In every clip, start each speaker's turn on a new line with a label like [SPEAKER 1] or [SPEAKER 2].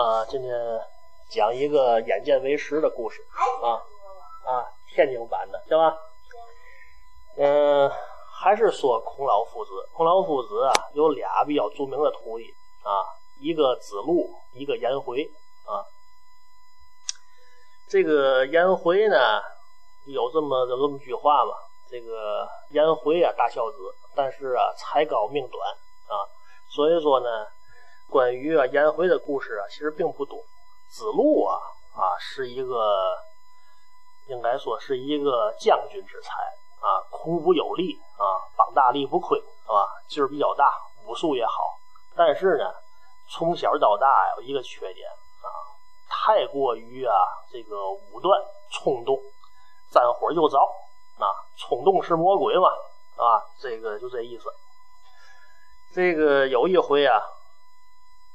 [SPEAKER 1] 啊，今天讲一个眼见为实的故事啊啊，天津版的，行吧？嗯，还是说孔老夫子。孔老夫子啊，有俩比较著名的徒弟啊，一个子路，一个颜回啊。这个颜回呢，有这么这么句话嘛？这个颜回啊，大孝子，但是啊，才高命短啊，所以说呢。关于啊颜回的故事啊，其实并不多。子路啊啊是一个，应该说是一个将军之才啊，孔武有力啊，膀大力不亏，是吧？劲儿比较大，武术也好。但是呢，从小到大有一个缺点啊，太过于啊这个武断冲动，沾火就着啊，冲动是魔鬼嘛啊，这个就这意思。这个有一回啊。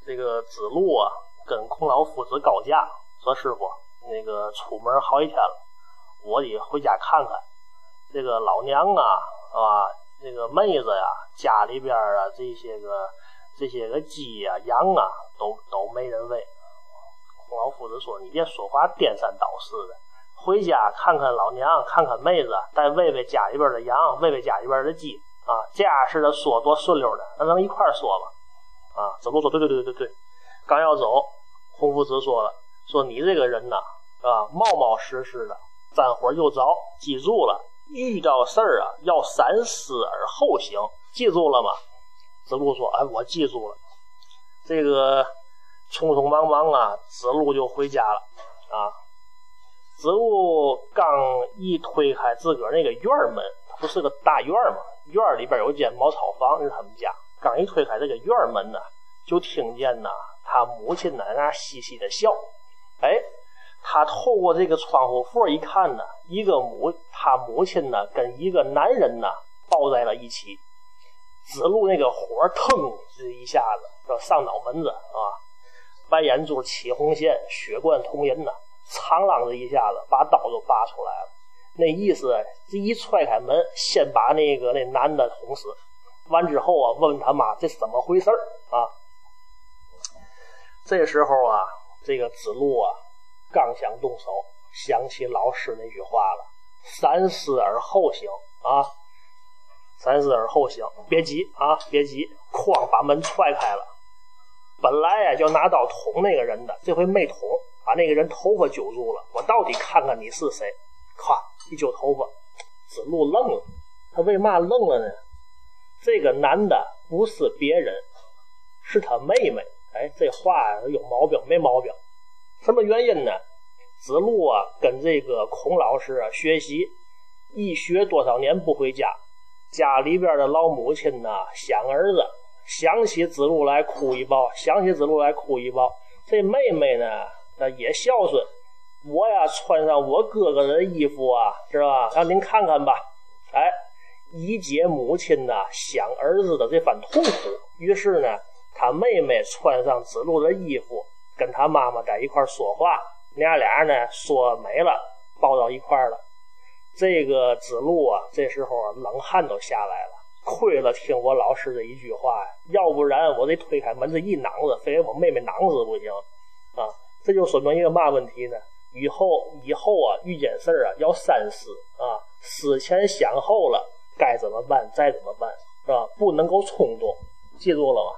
[SPEAKER 1] 这个子路啊，跟孔老夫子告假，说师傅，那个出门好几天了，我得回家看看。这个老娘啊，啊，这个妹子呀，家里边啊，这些个这些个鸡呀、羊啊，都都没人喂。孔老夫子说：“你别说话颠三倒四的，回家看看老娘，看看妹子，再喂喂家里边的羊，喂喂家里边的鸡啊，这样似的说多顺溜的，那能一块说吗？”啊，子路说：“对对对对对，刚要走，孔夫子说了，说你这个人呐，啊，冒冒失失的，沾火就着，记住了，遇到事儿啊，要三思而后行，记住了吗？”子路说：“哎，我记住了。”这个匆匆忙忙啊，子路就回家了。啊，子路刚一推开自个儿那个院门，不是个大院吗？院里边有一间茅草房，是他们家。刚一推开这个院门呢，就听见呐，他母亲在那嘻嘻的笑。哎，他透过这个窗户缝一看呢，一个母，他母亲呢跟一个男人呢抱在了一起。子路那个火腾这一下子要上脑门子啊，白眼珠起红线，血贯瞳仁呐，苍啷的一下子把刀就拔出来了。那意思，这一踹开门，先把那个那男的捅死。完之后啊，问问他妈这是怎么回事啊？这时候啊，这个子路啊，刚想动手，想起老师那句话了：“三思而后行啊，三思而后行，别急啊，别急。”哐，把门踹开了。本来呀，就拿刀捅那个人的，这回没捅，把那个人头发揪住了。我到底看看你是谁？咵，一揪头发，子路愣了。他为嘛愣了呢？这个男的不是别人，是他妹妹。哎，这话有毛病没毛病？什么原因呢？子路啊，跟这个孔老师啊学习，一学多少年不回家，家里边的老母亲呢想儿子，想起子路来哭一包，想起子路来哭一包。这妹妹呢，那也孝顺，我呀穿上我哥哥的衣服啊，是吧？让您看看吧，哎。以解母亲呢想儿子的这番痛苦，于是呢，他妹妹穿上子路的衣服，跟他妈妈在一块说话，娘俩呢说没了，抱到一块了。这个子路啊，这时候冷汗都下来了，亏了听我老师的一句话呀，要不然我得推开门子一攮子，非给我妹妹攮死不行啊！这就说明一个嘛问题呢？以后以后啊，遇见事儿啊要三思啊，思前想后了。该怎么办？再怎么办，是吧？不能够冲动，记住了吗？